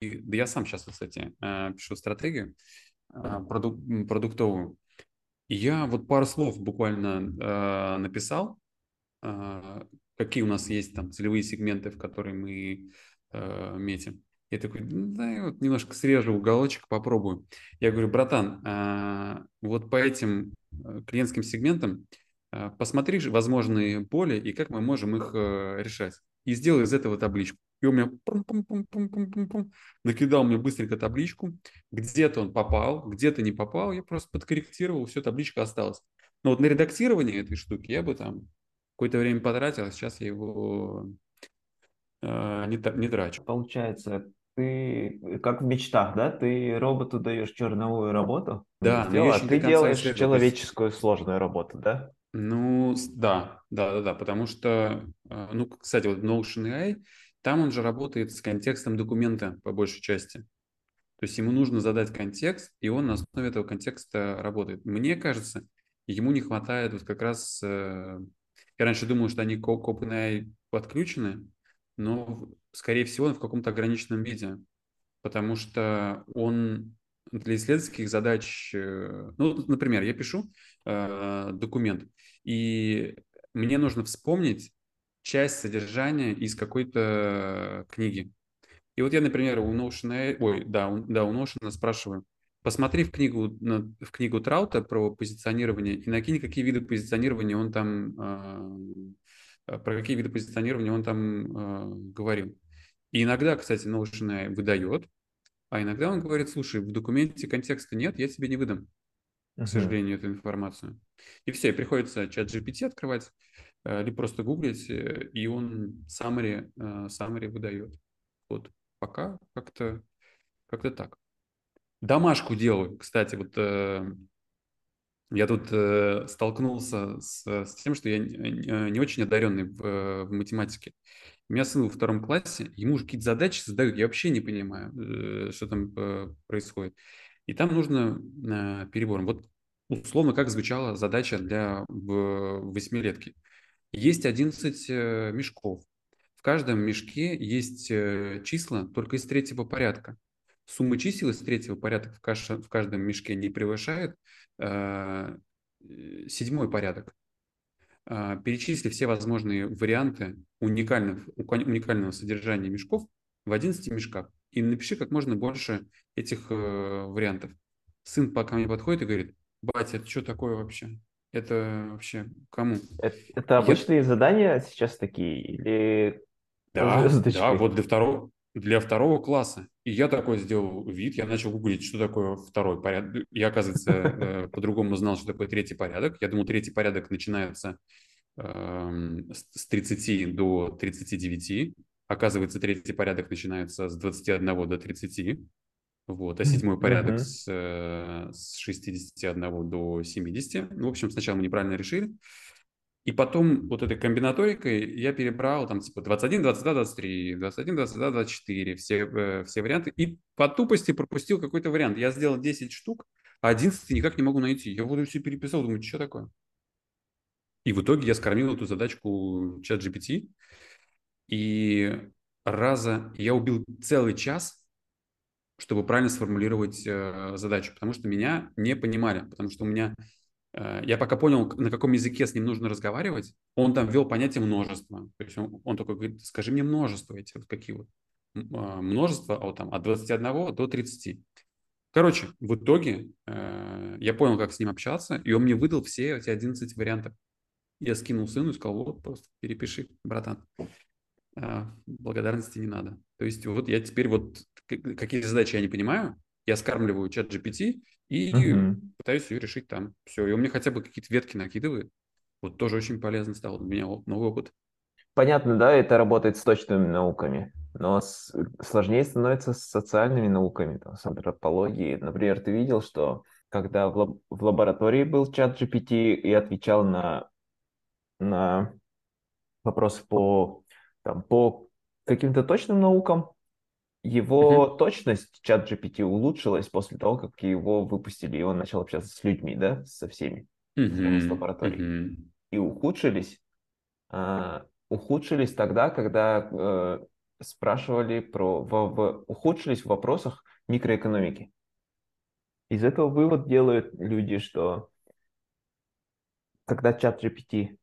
и да я сам сейчас, кстати, э, пишу стратегию э, продук, продуктовую. И я вот пару слов буквально э, написал, э, какие у нас есть там целевые сегменты, в которые мы э, метим. Я такой, да, я вот немножко срежу уголочек, попробую. Я говорю, братан, э, вот по этим э, клиентским сегментам э, посмотри возможные боли и как мы можем их э, решать. И сделай из этого табличку. И у меня пум -пум -пум -пум -пум -пум -пум, накидал мне быстренько табличку. Где-то он попал, где-то не попал. Я просто подкорректировал, все, табличка осталась. Но вот на редактирование этой штуки я бы там какое-то время потратил, а сейчас я его э, не, не трачу. Получается, ты как в мечтах, да? Ты роботу даешь черновую работу, да, сделал, а ты делаешь человеческую сложную работу, да? Ну, да, да, да, да, потому что, э, ну, кстати, вот Notion AI, там он же работает с контекстом документа по большей части. То есть ему нужно задать контекст, и он на основе этого контекста работает. Мне кажется, ему не хватает вот как раз... Э, я раньше думал, что они к OpenAI подключены, но, скорее всего, в каком-то ограниченном виде, потому что он для исследовательских задач... Э, ну, например, я пишу э, документ, и мне нужно вспомнить часть содержания из какой-то книги. И вот я, например, у Notion, ой, да, у, да, у Notion спрашиваю, посмотри в книгу, в книгу Траута про позиционирование и накинь, какие виды позиционирования он там, э, про какие виды позиционирования он там э, говорил. И иногда, кстати, Notion выдает, а иногда он говорит, слушай, в документе контекста нет, я тебе не выдам, к сожалению, эту информацию. И все, приходится чат GPT открывать, либо просто гуглить, э, и он summary, э, summary выдает. Вот пока как-то как так. Домашку делаю, кстати, вот я тут столкнулся с, с тем, что я не очень одаренный в, в математике. У меня сын во втором классе, ему уже какие-то задачи задают, я вообще не понимаю, что там происходит. И там нужно перебором. Вот условно, как звучала задача для восьмилетки. Есть 11 э, мешков. В каждом мешке есть э, числа только из третьего порядка. Сумма чисел из третьего порядка в, в каждом мешке не превышает э, седьмой порядок. Э, перечисли все возможные варианты уникальных, уникального содержания мешков в 11 мешках. И напиши как можно больше этих э, вариантов. Сын пока мне подходит и говорит, батя, это что такое вообще? Это вообще кому? Это, это обычные Я... задания сейчас такие или да, да, вот для второго, для второго класса. И я такой сделал вид, я начал гуглить, что такое второй порядок. Я, оказывается, э, по-другому знал, что такое третий порядок. Я думал, третий порядок начинается эм, с 30 до 39. Оказывается, третий порядок начинается с 21 до 30. Вот, а седьмой порядок uh-huh. с, э, с 61 до 70. Ну, в общем, сначала мы неправильно решили. И потом вот этой комбинаторикой я перебрал там типа 21, 22, 23, 21, 22, 24, все, э, все варианты. И по тупости пропустил какой-то вариант. Я сделал 10 штук, а 11 никак не могу найти. Я вот все переписал, думаю, что такое? И в итоге я скормил эту задачку чат GPT. И раза я убил целый час чтобы правильно сформулировать э, задачу, потому что меня не понимали, потому что у меня э, я пока понял, на каком языке с ним нужно разговаривать, он там ввел понятие множества. То есть он, он такой говорит, скажи мне множество эти вот какие вот. Э, множество а вот там, от 21 до 30. Короче, в итоге э, я понял, как с ним общаться, и он мне выдал все эти 11 вариантов. Я скинул сыну и сказал, вот, просто перепиши, братан. Э, благодарности не надо. То есть вот я теперь вот какие задачи я не понимаю, я скармливаю чат GPT и uh-huh. пытаюсь ее решить там. Все, и он мне хотя бы какие-то ветки накидывает. Вот тоже очень полезно стало для меня новый опыт. Понятно, да, это работает с точными науками, но с... сложнее становится с социальными науками, там, с антропологией. Например, ты видел, что когда в, лаб... в лаборатории был чат GPT и отвечал на, на вопросы по, там, по каким-то точным наукам, его mm-hmm. точность чат GPT улучшилась после того, как его выпустили, и он начал общаться с людьми, да, со всеми mm-hmm. с лаборатории. Mm-hmm. И ухудшились, э, ухудшились тогда, когда э, спрашивали про, в, в, ухудшились в вопросах микроэкономики. Из этого вывод делают люди, что когда чат GPT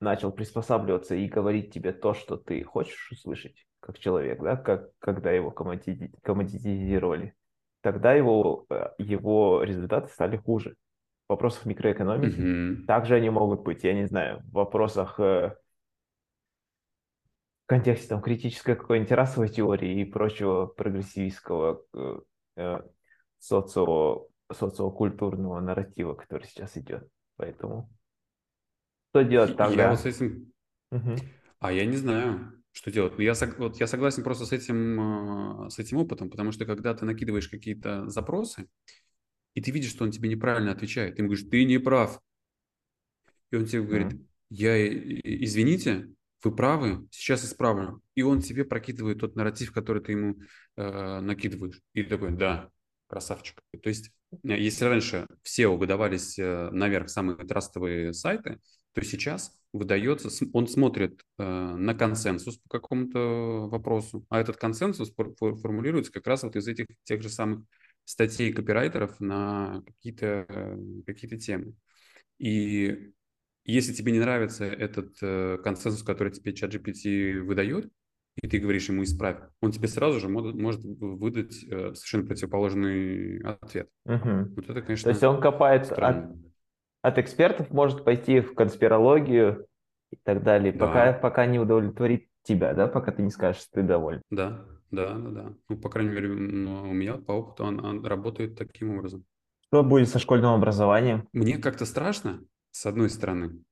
начал приспосабливаться и говорить тебе то, что ты хочешь услышать, как человек, да, как, когда его коммодитизировали, тогда его, э, его результаты стали хуже. В вопросах микроэкономики mm-hmm. также они могут быть, я не знаю, в вопросах э, в контексте там, критической какой-нибудь расовой теории и прочего прогрессивистского э, э, социо, социокультурного нарратива, который сейчас идет. Поэтому что делать тогда? Я вот с этим... Угу. А я не знаю, что делать. Но я, вот, я согласен просто с этим, э, с этим опытом, потому что когда ты накидываешь какие-то запросы, и ты видишь, что он тебе неправильно отвечает, ты ему говоришь, ты не прав. И он тебе говорит, я, извините, вы правы, сейчас исправлю. И он тебе прокидывает тот нарратив, который ты ему э, накидываешь. И ты такой, да, красавчик. То есть, э, если раньше все выдавались э, наверх самые трастовые сайты, то сейчас выдается, он смотрит э, на консенсус по какому-то вопросу, а этот консенсус формулируется как раз вот из этих тех же самых статей копирайтеров на какие-то какие темы. И если тебе не нравится этот консенсус, который тебе ChatGPT выдает, и ты говоришь ему исправь, он тебе сразу же может, может выдать э, совершенно противоположный ответ. Угу. Вот это, конечно, То есть он копает от, от экспертов, может пойти в конспирологию и так далее, да. пока, пока не удовлетворит тебя, да, пока ты не скажешь, что ты доволен. Да, да, да, да. Ну, по крайней мере, у меня по опыту он, он работает таким образом. Что будет со школьным образованием? Мне как-то страшно, с одной стороны,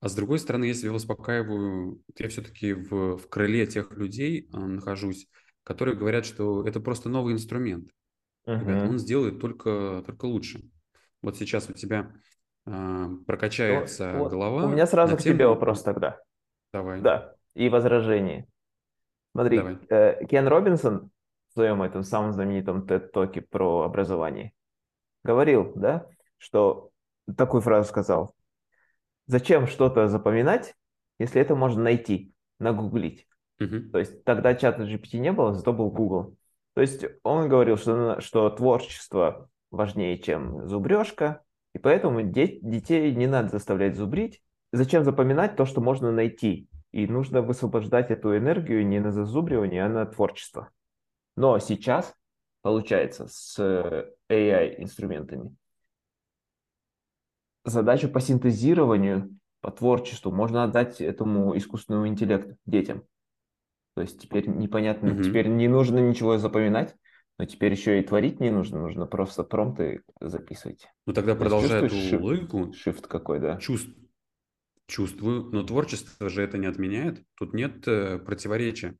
а с другой стороны, если я успокаиваю, я все-таки в, в крыле тех людей а, нахожусь, которые говорят, что это просто новый инструмент. Uh-huh. Ребята, он сделает только, только лучше. Вот сейчас у тебя а, прокачается вот, голова. У меня сразу к тему... тебе вопрос тогда. Давай. Да, и возражение. Смотри, Давай. Э, Кен Робинсон в своем этом самом знаменитом TED-токе про образование говорил, да, что такую фразу сказал. Зачем что-то запоминать, если это можно найти, нагуглить? Uh-huh. То есть тогда чата GPT не было, зато был Google. То есть он говорил, что, что творчество важнее, чем зубрежка, и поэтому де- детей не надо заставлять зубрить. Зачем запоминать то, что можно найти? И нужно высвобождать эту энергию не на зазубривание, а на творчество. Но сейчас, получается, с AI-инструментами, задачу по синтезированию, по творчеству можно отдать этому искусственному интеллекту, детям. То есть теперь непонятно, mm-hmm. теперь не нужно ничего запоминать, но теперь еще и творить не нужно, нужно просто промпты записывать. Ну тогда продолжая эту shift, логику. Shift какой, да. Чувств, чувствую, но творчество же это не отменяет. Тут нет э, противоречия.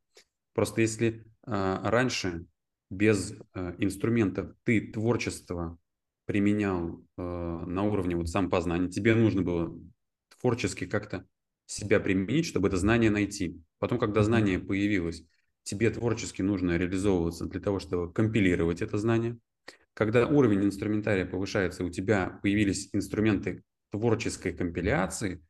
Просто если э, раньше без э, инструментов ты творчество применял э, на уровне вот сам познания, тебе нужно было творчески как-то себя применить, чтобы это знание найти. Потом, когда знание появилось, тебе творчески нужно реализовываться для того, чтобы компилировать это знание. Когда уровень инструментария повышается, у тебя появились инструменты творческой компиляции,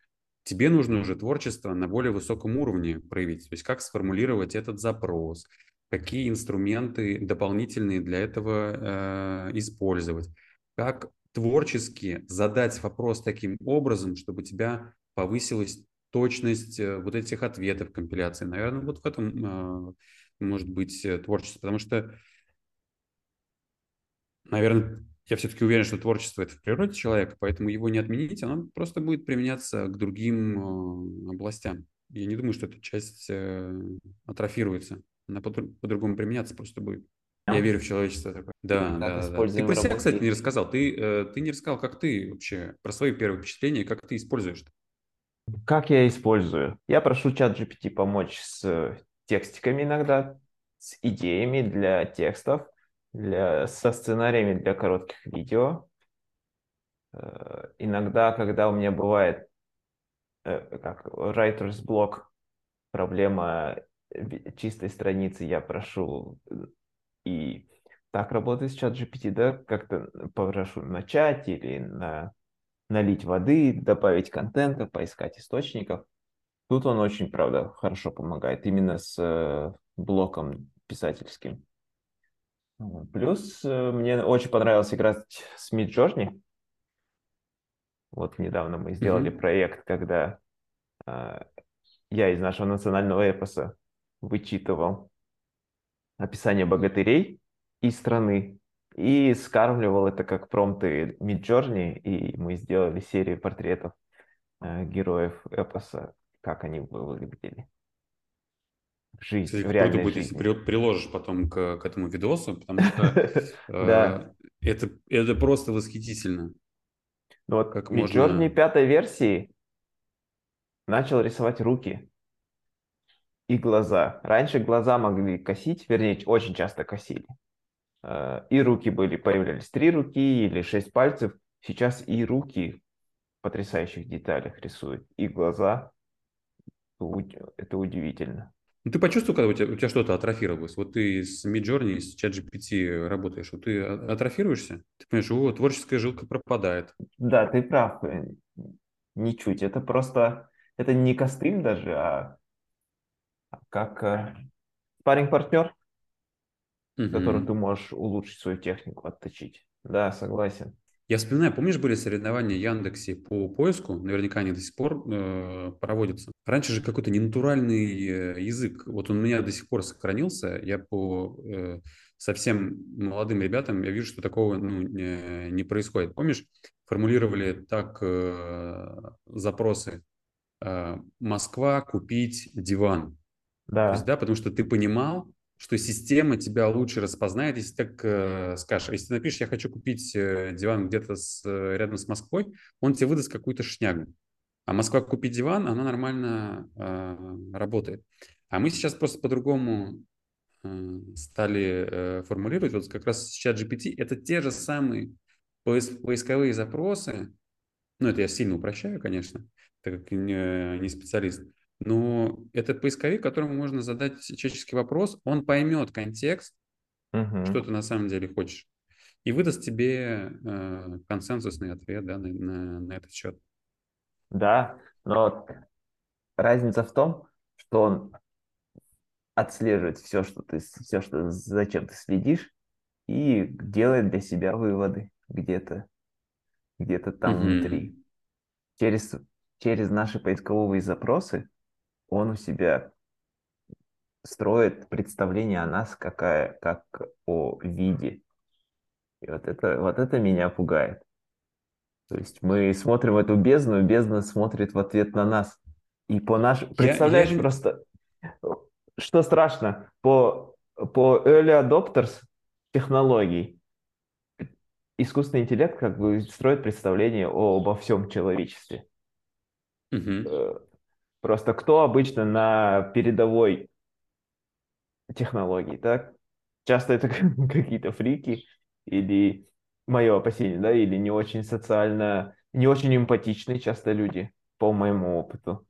тебе нужно уже творчество на более высоком уровне проявить. То есть как сформулировать этот запрос, какие инструменты дополнительные для этого э, использовать как творчески задать вопрос таким образом, чтобы у тебя повысилась точность э, вот этих ответов компиляции. Наверное, вот в этом а, может быть э, творчество, потому что, наверное, я все-таки уверен, что творчество это в природе человека, поэтому его не отменить, оно просто будет применяться к другим областям. Я не думаю, что эта часть э, атрофируется. Она по-другому применяться просто будет. Я верю в человечество такое. Да, да, да. Ты про себя, кстати, не рассказал. Ты, э, ты не рассказал, как ты вообще, про свои первые впечатления, как ты используешь -то. Как я использую? Я прошу чат GPT помочь с текстиками иногда, с идеями для текстов, для, со сценариями для коротких видео. Э, иногда, когда у меня бывает э, как writer's block, проблема чистой страницы, я прошу и так работает чат GPT, да, как-то попрошу начать или на, налить воды, добавить контента, поискать источников. Тут он очень, правда, хорошо помогает, именно с э, блоком писательским. Плюс э, мне очень понравилось играть с Midjourney. Вот недавно мы сделали mm-hmm. проект, когда э, я из нашего национального эпоса вычитывал описание богатырей и страны и скармливал это как промпты Midjourney, и мы сделали серию портретов э, героев эпоса, как они выглядели. Жизнь, Кстати, в реальной будет, жизни. если приложишь потом к, к этому видосу, потому что э, это, просто восхитительно. Ну вот как Midjourney пятой версии начал рисовать руки и глаза. Раньше глаза могли косить, вернее, очень часто косили. Э, и руки были, появлялись три руки или шесть пальцев. Сейчас и руки в потрясающих деталях рисуют, и глаза. Это удивительно. Ну, ты почувствовал, когда у тебя, у тебя что-то атрофировалось? Вот ты с Midjourney, с ChatGPT работаешь, вот ты атрофируешься? Ты понимаешь, о, творческая жилка пропадает. Да, ты прав. Э, ничуть. Это просто, это не костыль даже, а как э, спарринг-партнер, угу. которым ты можешь улучшить свою технику, отточить. Да, согласен. Я вспоминаю, помнишь, были соревнования Яндексе по поиску, наверняка они до сих пор э, проводятся. Раньше же какой-то ненатуральный э, язык, вот он у меня до сих пор сохранился, я по э, совсем молодым ребятам, я вижу, что такого ну, не, не происходит. Помнишь, формулировали так э, запросы э, «Москва, купить диван». Да. То есть, да, потому что ты понимал, что система тебя лучше распознает, если так э, скажешь. А если ты напишешь, я хочу купить э, диван где-то с, э, рядом с Москвой, он тебе выдаст какую-то шнягу. А Москва купить диван, она нормально э, работает. А мы сейчас просто по-другому э, стали э, формулировать. Вот как раз сейчас GPT это те же самые поисковые запросы. Ну, это я сильно упрощаю, конечно, так как не, не специалист. Но это поисковик, которому можно задать человеческий вопрос, он поймет контекст, угу. что ты на самом деле хочешь, и выдаст тебе э, консенсусный ответ да, на, на, на этот счет. Да, но разница в том, что он отслеживает все, что ты, все, что зачем ты следишь, и делает для себя выводы где-то, где-то там угу. внутри. Через, через наши поисковые запросы он у себя строит представление о нас какая, как о виде. И вот это, вот это меня пугает. То есть мы смотрим эту бездну, бездна смотрит в ответ на нас. И по наш... Представляешь я, я... просто, что страшно, по, по early adopters технологий искусственный интеллект как бы строит представление о, обо всем человечестве. Угу. Просто кто обычно на передовой технологии, так? Часто это какие-то фрики или мое опасение, да, или не очень социально, не очень эмпатичные часто люди, по моему опыту.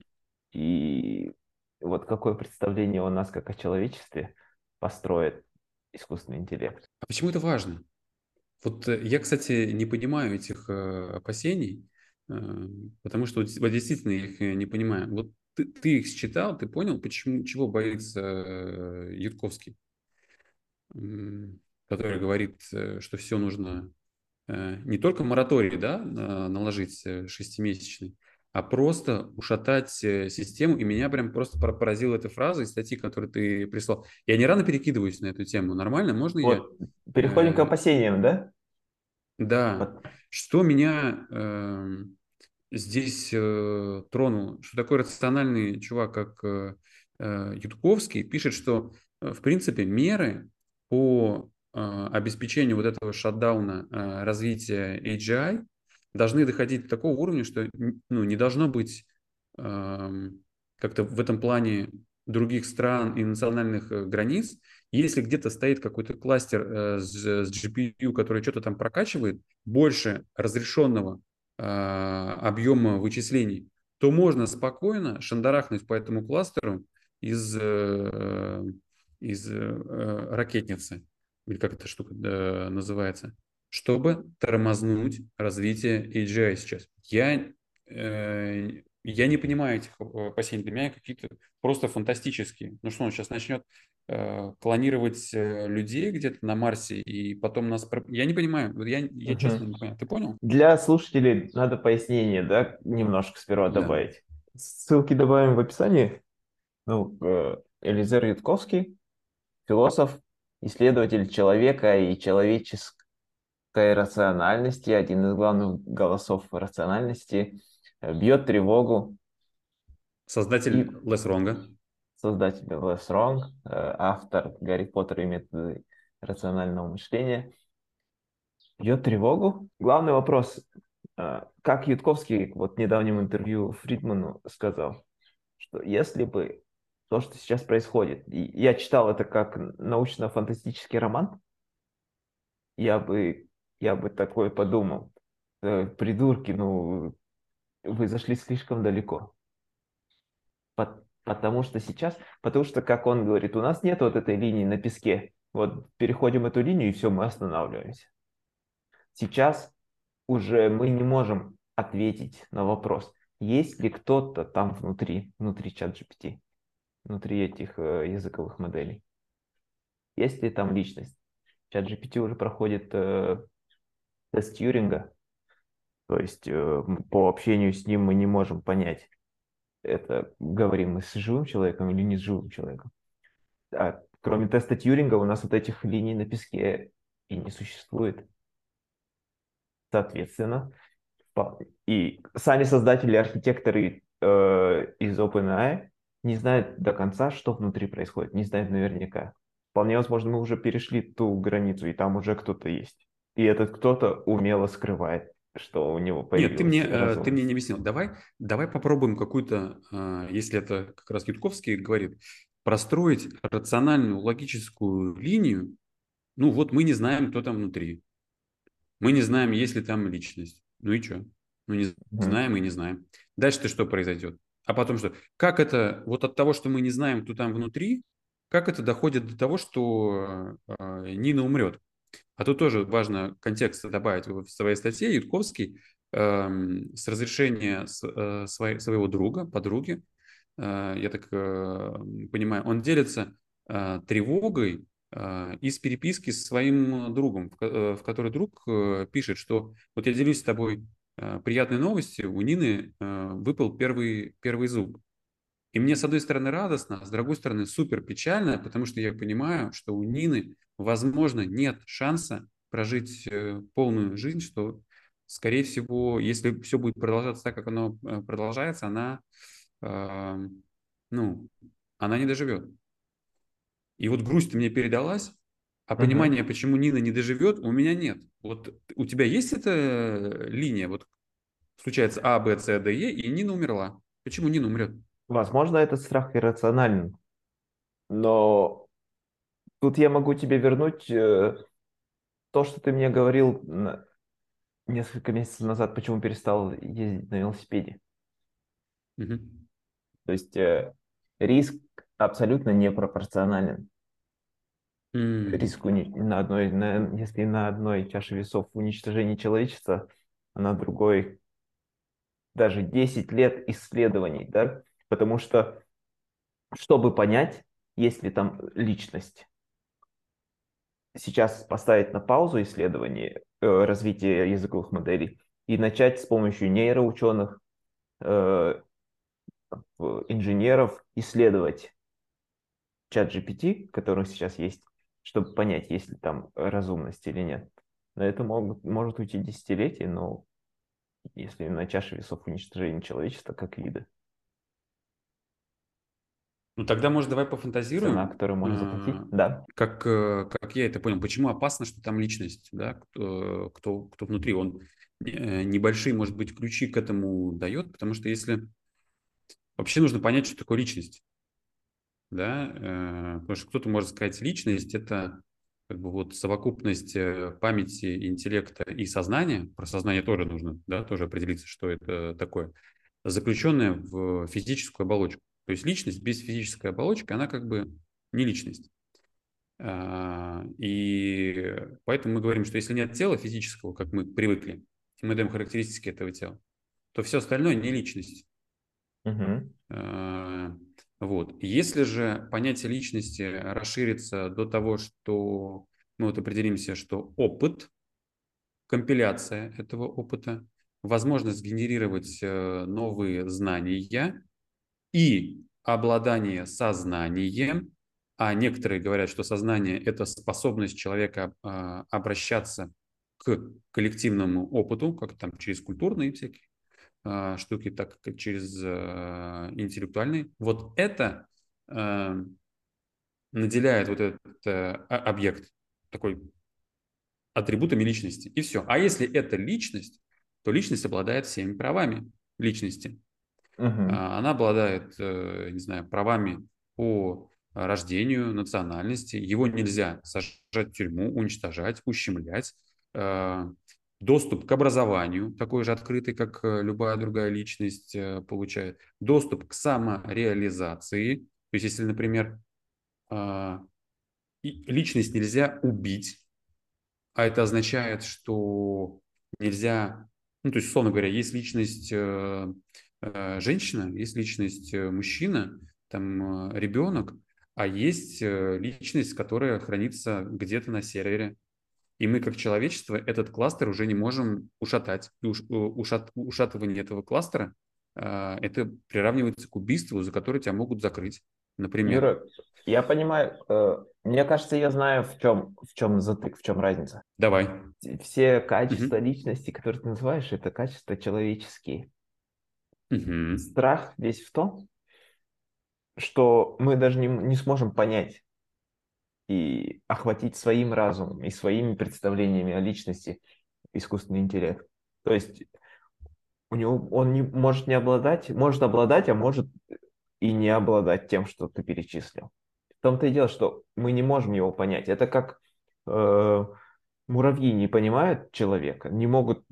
И вот какое представление у нас, как о человечестве, построит искусственный интеллект. А почему это важно? Вот э, я, кстати, не понимаю этих э, опасений, э, потому что вот, действительно я их не понимаю. Вот ты, ты их считал, ты понял, почему, чего боится э, Ютковский, который говорит, э, что все нужно э, не только мораторий да, наложить шестимесячный, а просто ушатать систему. И меня прям просто поразила эта фраза из статьи, которую ты прислал. Я не рано перекидываюсь на эту тему. Нормально? Можно вот. я... Переходим к опасениям, да? Да. Вот. Что меня... Здесь э, тронул, что такой рациональный чувак, как э, э, Ютковский, пишет, что, э, в принципе, меры по э, обеспечению вот этого шатдауна э, развития AGI должны доходить до такого уровня, что ну, не должно быть э, как-то в этом плане других стран и национальных э, границ. Если где-то стоит какой-то кластер с, с GPU, который что-то там прокачивает, больше разрешенного объема вычислений, то можно спокойно шандарахнуть по этому кластеру из, э, из э, ракетницы, или как эта штука называется, чтобы тормознуть развитие AGI сейчас. Я э, я не понимаю этих э, опасений. Для меня какие-то просто фантастические. Ну что, он сейчас начнет э, клонировать э, людей где-то на Марсе, и потом нас... Я не понимаю. Я, я угу. честно не понимаю. Ты понял? Для слушателей надо пояснение, да, немножко сперва да. добавить. Ссылки добавим в описании. Ну, э, Элизер Ютковский, философ, исследователь человека и человеческой рациональности, один из главных голосов рациональности – бьет тревогу. Создатель и... Less Wrong. Создатель Less Wrong, э, автор Гарри Поттера и методы рационального мышления. Бьет тревогу. Главный вопрос, э, как Ютковский вот в недавнем интервью Фридману сказал, что если бы то, что сейчас происходит, и я читал это как научно-фантастический роман, я бы, я бы такое подумал. Э, придурки, ну, вы зашли слишком далеко. Потому что сейчас, потому что, как он говорит, у нас нет вот этой линии на песке. Вот переходим эту линию, и все, мы останавливаемся. Сейчас уже мы не можем ответить на вопрос, есть ли кто-то там внутри, внутри чат GPT, внутри этих э, языковых моделей. Есть ли там личность? Чат GPT уже проходит э, тест Тьюринга, то есть э, по общению с ним мы не можем понять, это говорим мы с живым человеком или не с живым человеком. А кроме теста Тьюринга у нас вот этих линий на песке и не существует. Соответственно, и сами создатели, архитекторы э, из OpenAI не знают до конца, что внутри происходит, не знают наверняка. Вполне возможно, мы уже перешли ту границу, и там уже кто-то есть. И этот кто-то умело скрывает что у него появилось. Нет, ты мне, разумность. ты мне не объяснил. Давай, давай попробуем какую-то, а, если это как раз Ютковский говорит, простроить рациональную логическую линию. Ну вот мы не знаем, кто там внутри. Мы не знаем, есть ли там личность. Ну и что? Ну не знаем и не знаем. Дальше-то что произойдет? А потом что? Как это, вот от того, что мы не знаем, кто там внутри, как это доходит до того, что э, Нина умрет? А тут тоже важно контекст добавить в своей статье. Ютковский э, с разрешения с, э, своей, своего друга, подруги, э, я так э, понимаю, он делится э, тревогой э, из переписки с своим другом, в, э, в которой друг э, пишет, что вот я делюсь с тобой э, приятной новостью, у Нины э, выпал первый, первый зуб. И мне, с одной стороны, радостно, а с другой стороны, супер печально, потому что я понимаю, что у Нины, возможно, нет шанса прожить э, полную жизнь, что, скорее всего, если все будет продолжаться так, как оно э, продолжается, она, э, ну, она не доживет. И вот грусть мне передалась, а понимание, uh-huh. почему Нина не доживет, у меня нет. Вот у тебя есть эта линия, вот случается А, Б, С, Д, Е, и Нина умерла. Почему Нина умрет? Возможно, этот страх иррационален, но тут я могу тебе вернуть э, то, что ты мне говорил несколько месяцев назад, почему перестал ездить на велосипеде. Угу. То есть э, риск абсолютно непропорционален. Mm. Риску на одной, на, если на одной чаше весов уничтожение человечества, а на другой даже 10 лет исследований, да, Потому что, чтобы понять, есть ли там личность, сейчас поставить на паузу исследование э, развития языковых моделей и начать с помощью нейроученых, э, инженеров исследовать чат GPT, который сейчас есть, чтобы понять, есть ли там разумность или нет. На это могут, может уйти десятилетия, но если на чаше весов уничтожения человечества как вида. Ну тогда, может, давай пофантазируем. Цена, которую можно заплатить, а, да. Как, э, как я это понял, почему опасно, что там личность, да, кто, кто, кто внутри, он э, небольшие, может быть, ключи к этому дает, потому что если... Вообще нужно понять, что такое личность, да, э, потому что кто-то может сказать, личность – это как бы вот совокупность памяти, интеллекта и сознания, про сознание тоже нужно, да, тоже определиться, что это такое, заключенное в физическую оболочку. То есть личность без физической оболочки, она как бы не личность. А, и поэтому мы говорим, что если нет тела физического, как мы привыкли, мы даем характеристики этого тела, то все остальное не личность. Э, Вот. Если же понятие личности расширится до того, что мы вот определимся, что опыт, компиляция этого опыта, возможность генерировать э, новые знания и обладание сознанием, а некоторые говорят, что сознание – это способность человека а, обращаться к коллективному опыту, как там через культурные всякие а, штуки, так как через а, интеллектуальные. Вот это наделяет вот этот объект такой атрибутами личности. И все. А если это личность, то личность обладает всеми правами личности. А, Она обладает, э, не знаю, правами по рождению, национальности. Его нельзя сажать в тюрьму, уничтожать, ущемлять. А, Доступ к образованию, такой же открытый, как э, любая другая личность э, получает. Доступ к самореализации. То есть, если, например, а, личность нельзя убить, а это означает, что нельзя, ну, то есть, условно говоря, есть личность женщина, есть личность э, мужчина, там э, ребенок, а есть э, личность, которая хранится где-то на сервере. И мы, как человечество, этот кластер уже не можем ушатать. И уш- э, ушат- ушатывание этого кластера э, это приравнивается к убийству, за которое тебя могут закрыть, например. Юра, я понимаю, э, мне кажется, я знаю, в чем, в чем затык, в чем разница. Давай. Все качества личности, которые ты называешь, это качества человеческие. Мгм. Страх весь в том, что мы даже не, не сможем понять и охватить своим разумом и своими представлениями о личности искусственный интеллект. То есть у него он не может не обладать, может обладать, а может и не обладать тем, что ты перечислил. В том-то и дело, что мы не можем его понять. Это как э, муравьи не понимают человека, не могут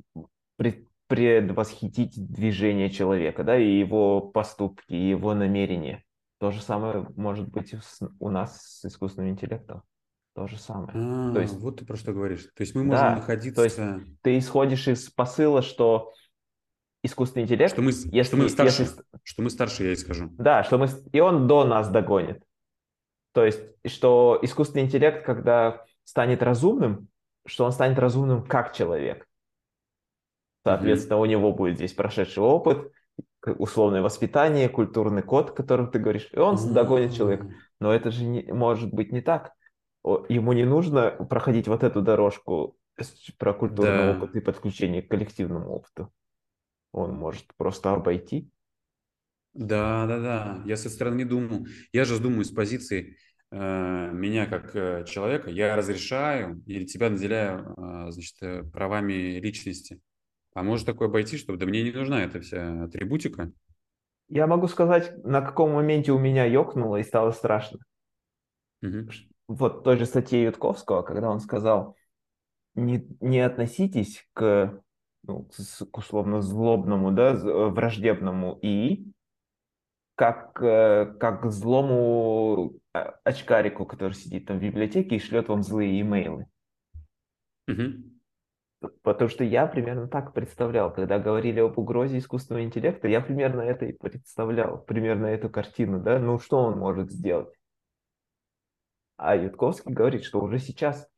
пред- предвосхитить движение человека, да, и его поступки, и его намерения. То же самое может быть у нас с искусственным интеллектом. То же самое. А, То есть- вот ты про что говоришь. То есть мы Да, можем то находиться, есть Ты исходишь из посыла, что искусственный интеллект, что мы, если- что мы старше, если- что мы старше, я и скажу. Да, что мы, и он до нас догонит. То есть, что искусственный интеллект, когда станет разумным, что он станет разумным как человек. Соответственно, у него будет здесь прошедший опыт, условное воспитание, культурный код, о котором ты говоришь, и он догонит человека. Но это же не, может быть не так. Ему не нужно проходить вот эту дорожку про культурный Да. опыт и подключение к коллективному опыту. Он может просто обойти. Да, да, да. Я со стороны думаю. Я же думаю с позиции э, меня как э, человека. Я разрешаю или тебя наделяю, э, значит, э, правами личности. А может такое обойти, чтобы да мне не нужна эта вся атрибутика. Я могу сказать, на каком моменте у меня ёкнуло и стало страшно. Мгм. Вот той же статье Ютковского, когда он сказал, не, не относитесь к, ну, к условно злобному, да, э, враждебному ИИ, как, э, как злому э, очкарику, который сидит там в библиотеке и шлет вам злые имейлы. Мгм. Потому что я примерно так представлял, когда говорили об угрозе искусственного интеллекта, я примерно это и представлял, примерно эту картину, да, ну что он может сделать? А Ютковский говорит, что уже сейчас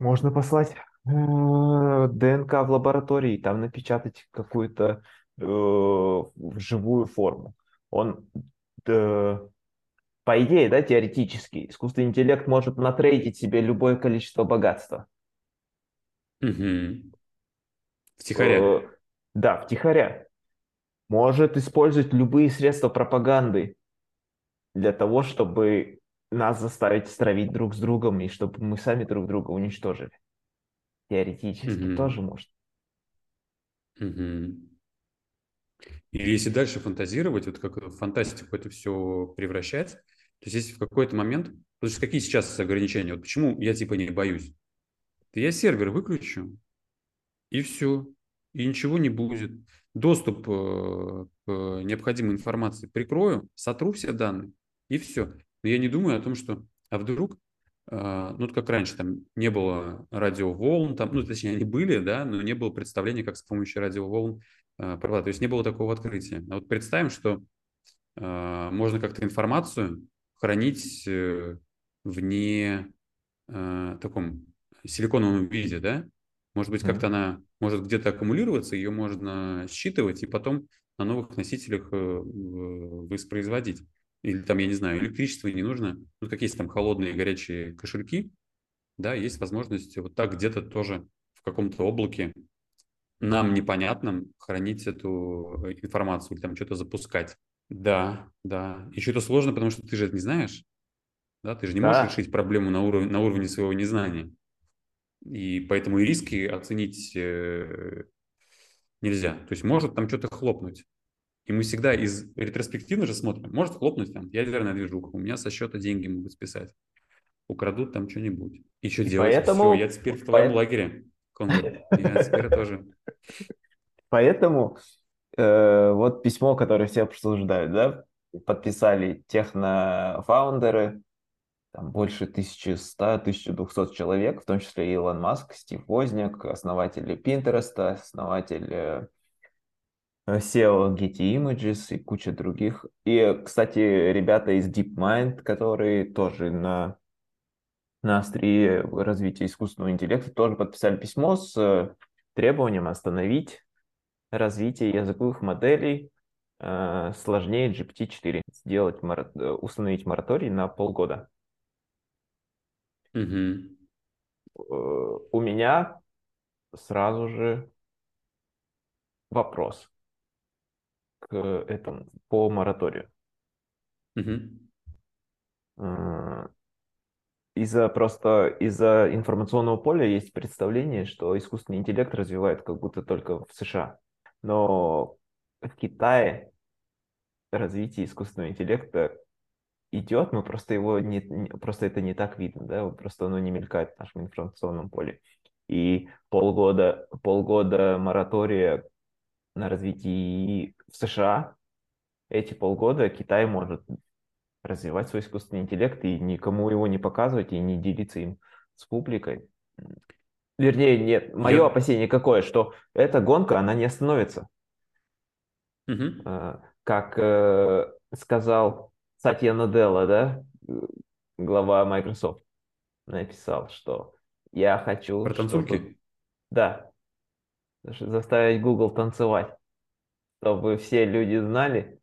можно послать э, ДНК в лаборатории, и там напечатать какую-то э, живую форму. Он, э, по идее, да, теоретически, искусственный интеллект может натрейдить себе любое количество богатства. Мгм. Втихаря. Э, Да, втихаря. Может использовать любые средства пропаганды для того, чтобы нас заставить стравить друг с другом и чтобы мы сами друг друга уничтожили. Теоретически Мгм. тоже может. Мгм. Или если дальше фантазировать, вот как в фантастику это все превращать, то есть если в какой-то момент, потому что какие сейчас ограничения, вот почему я типа не боюсь? Да я сервер выключу, и все, и ничего не будет. Доступ э, к необходимой информации прикрою, сотру все данные, и все. Но я не думаю о том, что, а вдруг э, ну, как раньше, там не было радиоволн, там, ну, точнее, они были, да, но не было представления, как с помощью радиоволн э. То есть не было такого открытия. А вот представим, что э, можно как-то информацию хранить вне э, таком силиконовом виде, да? Может быть, как-то она может где-то аккумулироваться, ее можно считывать и потом на новых носителях э, воспроизводить. Или там, я не знаю, электричество не нужно. Ну, как есть там холодные и горячие кошельки, да, есть возможность вот так где-то тоже в каком-то облаке нам непонятном хранить эту э, информацию или там что-то запускать. Да, да. Еще это сложно, потому что ты же это не знаешь. Да, ты же не можешь решить проблему на, уров- на уровне своего незнания. И поэтому и риски оценить э, нельзя. То есть может там что-то хлопнуть. И мы всегда из ретроспективно же смотрим. Может хлопнуть там ядерная движуха. У меня со счета деньги могут списать. Украдут там что-нибудь. И что и делать? Поэтому... Все, я теперь в твоем По... лагере. Я теперь тоже. Поэтому э, вот письмо, которое все обсуждают, да, подписали технофаундеры, там больше 1100-1200 человек, в том числе Илон Маск, Стив Возняк, основатель Pinterest, основатель э, SEO Getty Images и куча других. И, кстати, ребята из DeepMind, которые тоже на, на острие развития искусственного интеллекта, тоже подписали письмо с э, требованием остановить развитие языковых моделей э, сложнее GPT-4, сделать, установить мораторий на полгода. Угу. У меня сразу же вопрос к этому по мораторию. Угу. Из-за просто из-за информационного поля есть представление, что искусственный интеллект развивает как будто только в США. Но в Китае развитие искусственного интеллекта идет, мы просто его не, просто это не так видно, да, просто оно не мелькает в нашем информационном поле. И полгода, полгода моратория на развитие в США, эти полгода Китай может развивать свой искусственный интеллект и никому его не показывать и не делиться им с публикой. Вернее, нет, мое Я... опасение какое, что эта гонка, она не остановится. Угу. Как э, сказал Сатья Наделла, да, глава Microsoft, написал, что я хочу... Про танцульки? Чтобы... Да. Заставить Google танцевать. Чтобы все люди знали,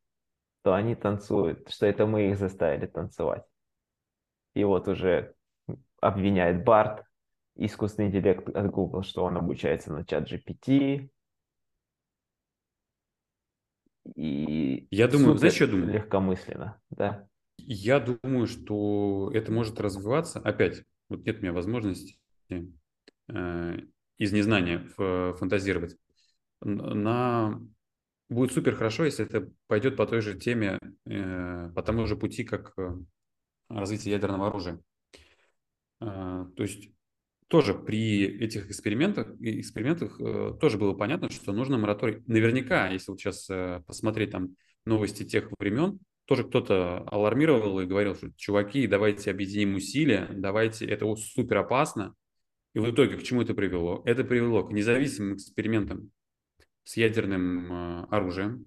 что они танцуют, что это мы их заставили танцевать. И вот уже обвиняет Барт, искусственный интеллект от Google, что он обучается на чат GPT. И я думаю, знаешь, что я думаю? Легкомысленно, да. Я думаю, что это может развиваться. Опять, вот нет у меня возможности э, из незнания фантазировать. На... Будет супер хорошо, если это пойдет по той же теме, э, по тому же пути, как э, развитие ядерного оружия. Э, то есть тоже при этих экспериментах, экспериментах э, тоже было понятно, что нужно мораторий. Наверняка, если вот сейчас э, посмотреть там новости тех времен, тоже кто-то алармировал и говорил, что чуваки, давайте объединим усилия, давайте, это супер опасно. И в итоге к чему это привело? Это привело к независимым экспериментам с ядерным э, оружием,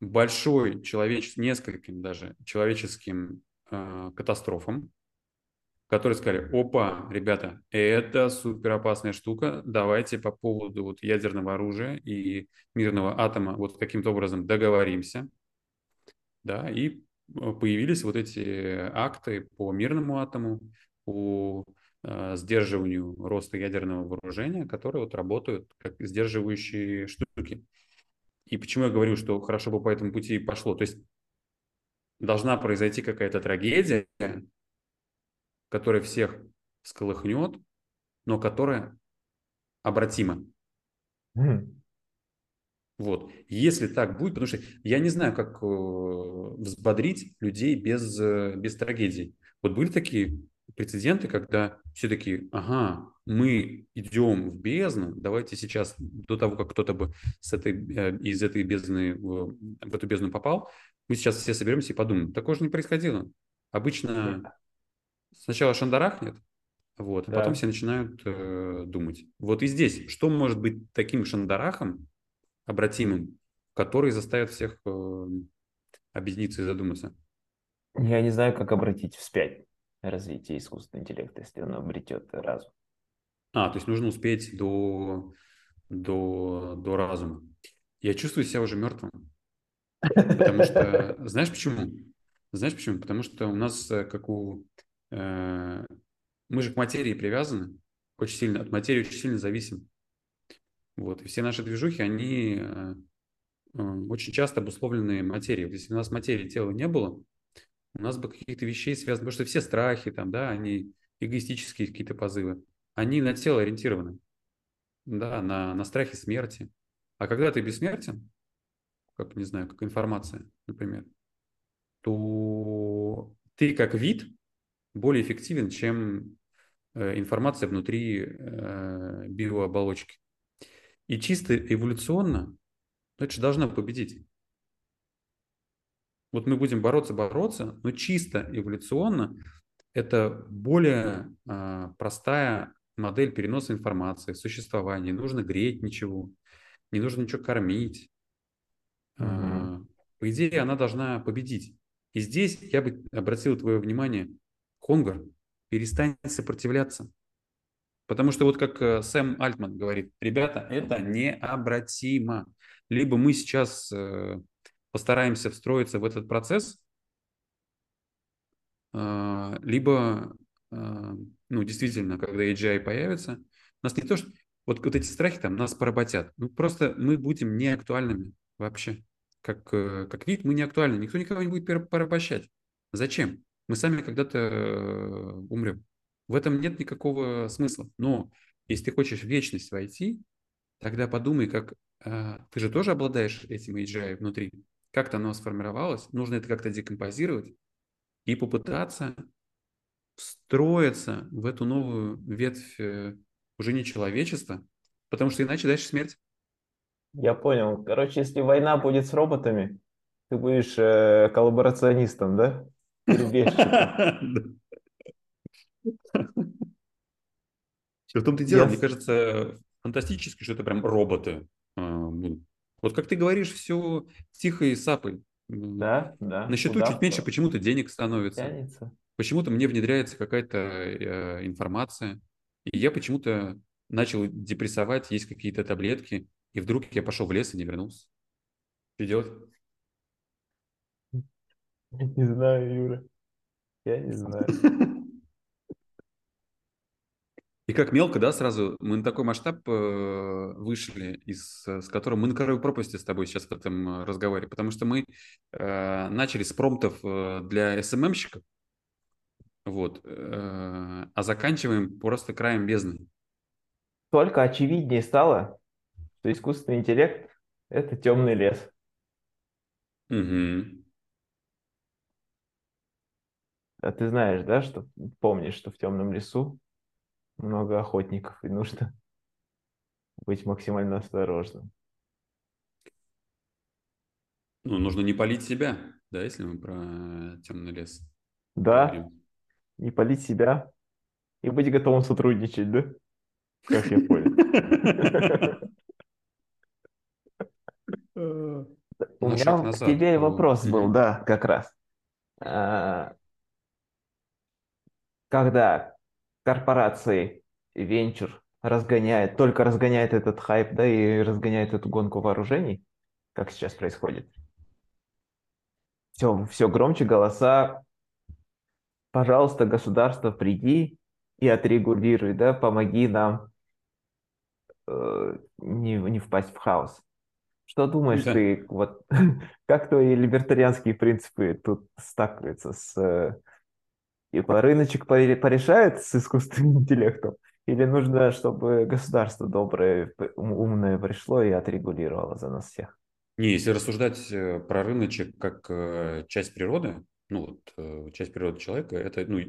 большой человеческим, нескольким даже человеческим э, катастрофам, которые сказали, опа, ребята, это супер опасная штука, давайте по поводу вот ядерного оружия и мирного атома вот каким-то образом договоримся, да, и э, появились вот эти акты по мирному атому, по э, сдерживанию роста ядерного вооружения, которые вот работают как сдерживающие штуки. И почему я говорю, что хорошо бы по этому пути пошло? То есть должна произойти какая-то трагедия, которая всех сколыхнет, но которая обратима. Mm. Вот. Если так будет, потому что я не знаю, как э, взбодрить людей без, э, без трагедий. Вот были такие прецеденты, когда все таки ага, мы идем в бездну, давайте сейчас, до того, как кто-то бы с этой, э, из этой бездны в, в эту бездну попал, мы сейчас все соберемся и подумаем. Такого же не происходило. Обычно сначала шандарахнет, вот, а потом Да. все начинают э, думать. Вот и здесь, что может быть таким шандарахом, обратимым, который заставит всех э, объединиться и задуматься? Я не знаю, как обратить вспять развитие искусственного интеллекта, если он обретет разум. А, то есть нужно успеть до, до, до разума. Я чувствую себя уже мертвым. Потому что, знаешь почему? Знаешь почему? Потому что у нас, э, как у... э, мы же к материи привязаны очень сильно, от материи очень сильно зависим. Вот, и все наши движухи, они э, э, очень часто обусловлены материей. Вот если у нас материи тела не было, у нас бы каких-то вещей связано, потому что все страхи там, да, они эгоистические какие-то позывы, они на тело ориентированы, да, на, на страхе смерти. А когда ты бессмертен, как, не знаю, как информация, например, то ты как вид более эффективен, чем э, информация внутри э, биооболочки. И чисто эволюционно это же должно победить. Вот мы будем бороться, бороться, но чисто эволюционно это более э, простая модель переноса информации, существования. Не нужно греть ничего, не нужно ничего кормить. Мгм. По идее, она должна победить. И здесь я бы обратил твое внимание, Конгр, перестань сопротивляться. Потому что вот как э, Сэм Альтман говорит, ребята, это необратимо. Либо мы сейчас э, постараемся встроиться в этот процесс, э, либо, ну, действительно, когда AGI появится, нас не то, что вот, вот эти страхи там нас поработят. Ну, просто мы будем неактуальными вообще. Как, как вид мы не актуальны. Никто никого не будет пор- порабощать. Зачем? Мы сами когда-то э, умрем. В этом нет никакого смысла. Но если ты хочешь в вечность войти, тогда подумай, как э, ты же тоже обладаешь этим AGI внутри. Как-то оно сформировалось, нужно это как-то декомпозировать и попытаться встроиться в эту новую ветвь э, уже не человечества, потому что иначе дальше смерть. Я понял. Короче, если война будет с роботами, ты будешь э, коллаборационистом, да? И в том-то и дело, мне кажется, фантастически, что это прям роботы. а, будут. Вот как ты говоришь, все тихой сапой. М, Да, да. На счету чуть меньше почему-то денег становится. тянется. Почему-то мне внедряется какая-то э, информация. И я почему-то начал депрессовать, есть какие-то таблетки. И вдруг я пошел в лес и не вернулся. Что делать? Не знаю, Юра. Я не знаю. И как мелко, да, сразу мы на такой масштаб э, вышли, из, с которым мы на краю пропасти с тобой сейчас в этом э, разговоре, потому что мы э, начали с промптов э, для СММщиков, вот, э, а заканчиваем просто краем бездны. Только очевиднее стало, что искусственный интеллект – это темный лес. Мгм. А ты знаешь, да, что помнишь, что в темном лесу много охотников, и нужно быть максимально осторожным. Ну, нужно не палить себя, да, если мы про темный лес Да, говорим. не палить себя и быть готовым сотрудничать, да? Как я понял. У меня к тебе вопрос был, да, как раз. Когда корпорации и венчур разгоняет, только разгоняет этот хайп, да, и разгоняет эту гонку вооружений, как сейчас происходит. Все, все громче голоса. Пожалуйста, государство, приди и отрегулируй, да, помоги нам э, не, не впасть в хаос. Что думаешь Да. ты, вот как твои либертарианские принципы тут стакаются с... Типа рыночек поре- порешает с искусственным интеллектом? Или нужно, чтобы государство доброе, умное пришло и отрегулировало за нас всех? Не, если рассуждать э, про рыночек как э, часть природы, ну вот э, часть природы человека, это, ну,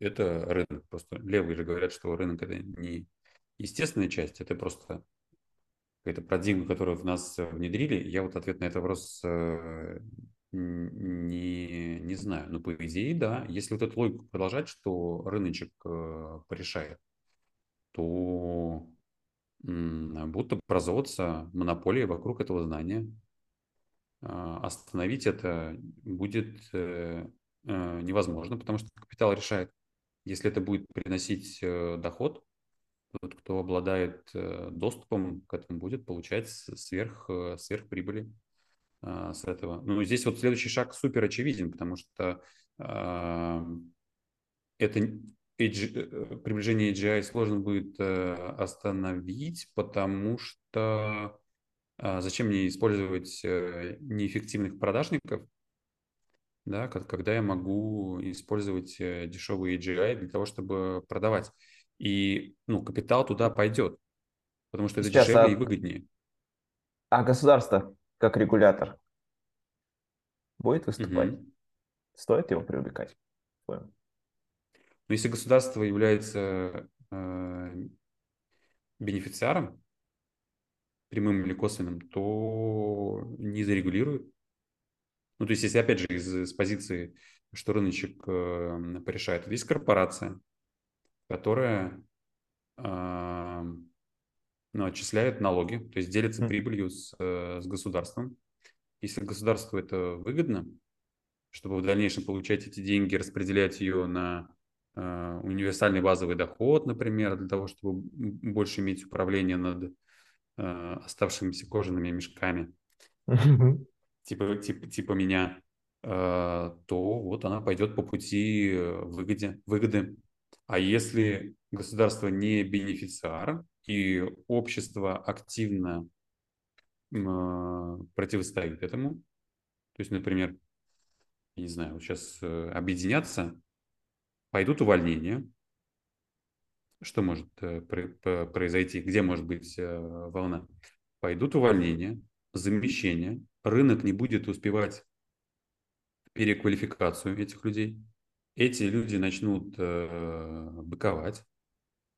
это рынок. Просто левые же говорят, что рынок это не естественная часть, это просто какая-то парадигма, которую в нас внедрили. Я вот ответ на этот вопрос Не, не знаю, но по идее, да. Если вот эту логику продолжать, что рыночек э, порешает, то м, будут образовываться монополии вокруг этого знания. А, остановить это будет э, э, невозможно, потому что капитал решает. Если это будет приносить э, доход, тот, кто обладает э, доступом к этому, будет получать сверх, э, сверхприбыли а, с этого. Ну, здесь вот следующий шаг супер очевиден, потому что а, это AG, приближение AGI сложно будет остановить, потому что а, зачем мне использовать неэффективных продажников, да, когда я могу использовать дешевый AGI для того, чтобы продавать. И ну, капитал туда пойдет, потому что это Сейчас, дешевле а... и выгоднее. А государство, как регулятор, будет выступать? Угу. Стоит его привлекать? Но если государство является э, бенефициаром, прямым или косвенным, то не зарегулирует. Ну, то есть, если, опять же, из, из позиции, что рыночек э, порешает, есть корпорация, которая э, ну, отчисляет налоги, то есть делится прибылью с, э, с государством. Если государству это выгодно, чтобы в дальнейшем получать эти деньги, распределять ее на э, универсальный базовый доход, например, для того, чтобы больше иметь управление над э, оставшимися кожаными мешками, типа, типа, типа меня, э, то вот она пойдет по пути выгоде, выгоды. А если государство не бенефициар и общество активно э, противостоит этому, то есть, например, я не знаю, вот сейчас э, объединятся, пойдут увольнения, что может э, произойти, где может быть э, волна? Пойдут увольнения, замещения, рынок не будет успевать переквалификацию этих людей, эти люди начнут э, быковать,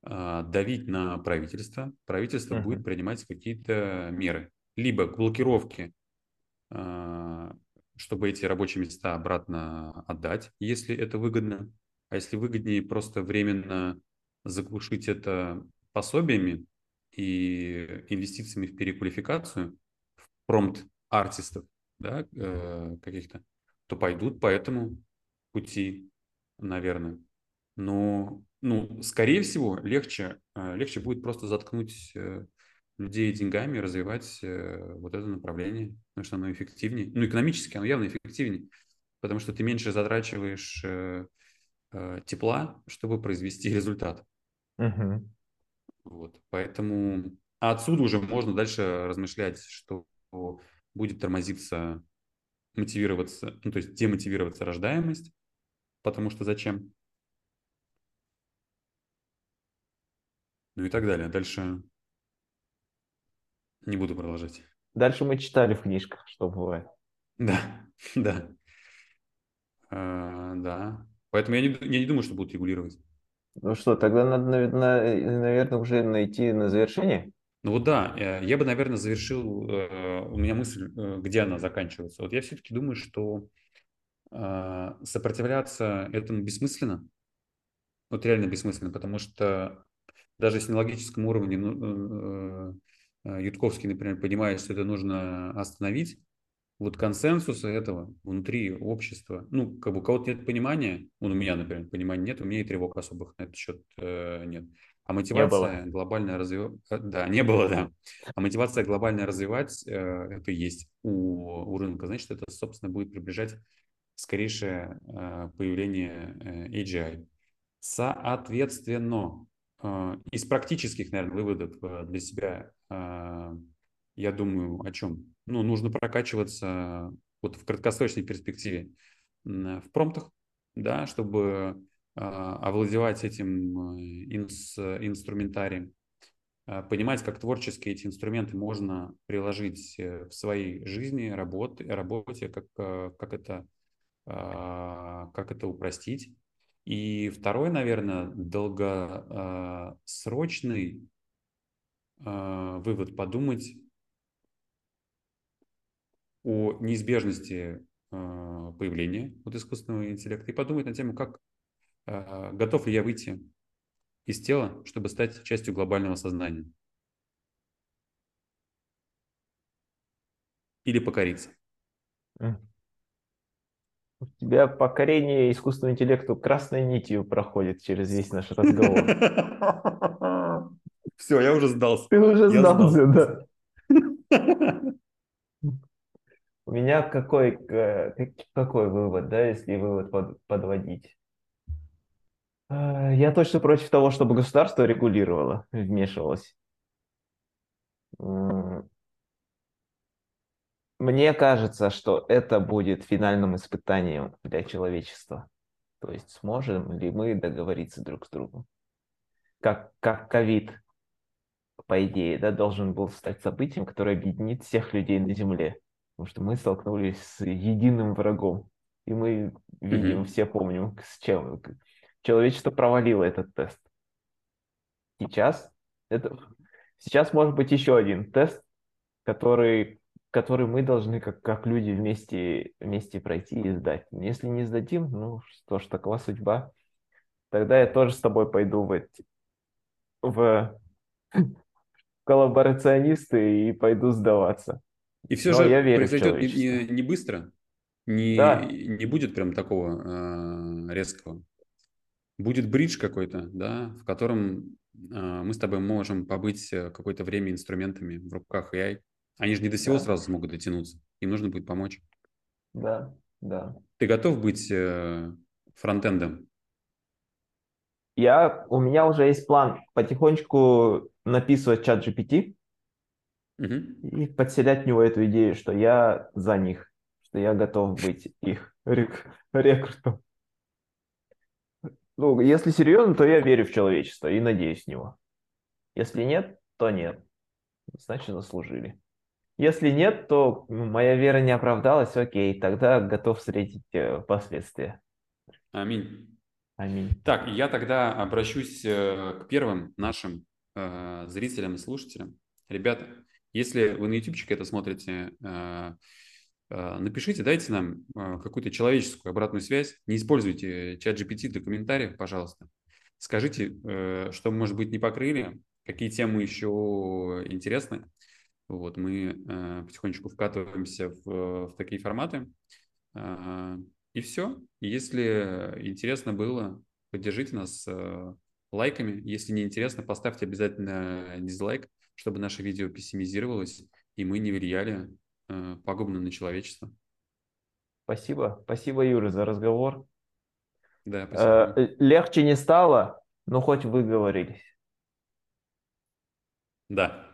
давить на правительство, правительство uh-huh. будет принимать какие-то меры. Либо к блокировке, э, чтобы эти рабочие места обратно отдать, если это выгодно. А если выгоднее просто временно заглушить это пособиями и инвестициями в переквалификацию, в промпт артистов да, э, каких-то, то пойдут по этому пути наверное. Но, ну, скорее всего, легче, э, легче будет просто заткнуть э, людей деньгами и развивать э, вот это направление, потому что оно эффективнее. Ну, экономически оно явно эффективнее, потому что ты меньше затрачиваешь тепла, чтобы произвести результат. Угу. Вот, поэтому отсюда уже можно дальше размышлять, что будет тормозиться, мотивироваться, ну, то есть демотивироваться рождаемость, потому что зачем? Ну и так далее. Дальше не буду продолжать. Дальше мы читали в книжках, что бывает. Да, да. А, да. Поэтому я не, я не думаю, что будут регулировать. Ну что, тогда надо, наверное, уже найти на завершение? Ну вот да, э, я бы, наверное, завершил, э, у меня мысль, э, где она заканчивается. Вот я все-таки думаю, что сопротивляться этому бессмысленно. Вот реально бессмысленно, потому что даже если на логическом уровне ну, э, э, Ютковский, например, понимает, что это нужно остановить, вот консенсуса этого внутри общества, ну, как бы у кого-то нет понимания, ну, у меня, например, понимания нет, у меня и тревог особых на этот счет э, нет. А мотивация глобальная развивать, э, да, не было, да. А мотивация глобальная развивать, э, это есть у, у рынка, значит, это, собственно, будет приближать скорейшее э, появление э, AGI. Соответственно, э, из практических, наверное, выводов для себя, я думаю, о чем? Ну, нужно прокачиваться вот в краткосрочной перспективе в промптах, да, чтобы овладевать этим инс, инструментарием, понимать, как творчески эти инструменты можно приложить в своей жизни, работе, работе как, как это а, как это упростить. И второй, наверное, долгосрочный а, вывод – подумать о неизбежности э, появления вот искусственного интеллекта и подумать на тему, как готов ли я выйти из тела, чтобы стать частью глобального сознания. Или покориться. У тебя покорение искусственному интеллекту красной нитью проходит через весь наш разговор. Все, я уже сдался. Ты уже сдался, да. У меня какой, какой вывод, да, если вывод под, подводить? А, я точно против того, чтобы государство регулировало, вмешивалось. Мне кажется, что это будет финальным испытанием для человечества. То есть сможем ли мы договориться друг с другом? Как, как ковид, по идее, да, должен был стать событием, которое объединит всех людей на Земле. Потому что мы столкнулись с единым врагом. И мы видим, mm-hmm. все помним, с чем. Человечество провалило этот тест. Сейчас, это, сейчас может быть еще один тест, который который мы должны как, как люди вместе, вместе пройти и сдать. Если не сдадим, ну что ж, такова судьба. Тогда я тоже с тобой пойду в, эти, в коллаборационисты и пойду сдаваться. И все Но же я верю произойдет не, не, быстро, не, да. не будет прям такого э, резкого. Будет бридж какой-то, да, в котором э, мы с тобой можем побыть э, какое-то время инструментами в руках AI, они же не до всего да. сразу смогут дотянуться. Им нужно будет помочь. Да, да. Ты готов быть э, фронтендом? Я, у меня уже есть план потихонечку написывать чат GPT угу. и подселять в него эту идею, что я за них, что я готов быть их рек- рекрутом. Ну, если серьезно, то я верю в человечество и надеюсь в него. Если нет, то нет. Значит, заслужили. Если нет, то моя вера не оправдалась, окей, тогда готов встретить э, последствия. Аминь. Аминь. Так, я тогда обращусь э, к первым нашим э, зрителям и слушателям. Ребята, если вы на ютубчике это смотрите, напишите, дайте нам какую-то человеческую обратную связь. Не используйте чат GPT для комментариев, пожалуйста. Скажите, что, может быть, не покрыли, какие темы еще интересны. Вот, мы э, потихонечку вкатываемся в, в такие форматы. Э, и все. Если интересно было, поддержите нас э, лайками. Если не интересно, поставьте обязательно дизлайк, чтобы наше видео пессимизировалось, и мы не влияли э, пагубно на человечество. Спасибо. Спасибо, Юра, за разговор. Да, спасибо. Э, легче не стало, но хоть выговорились. Да.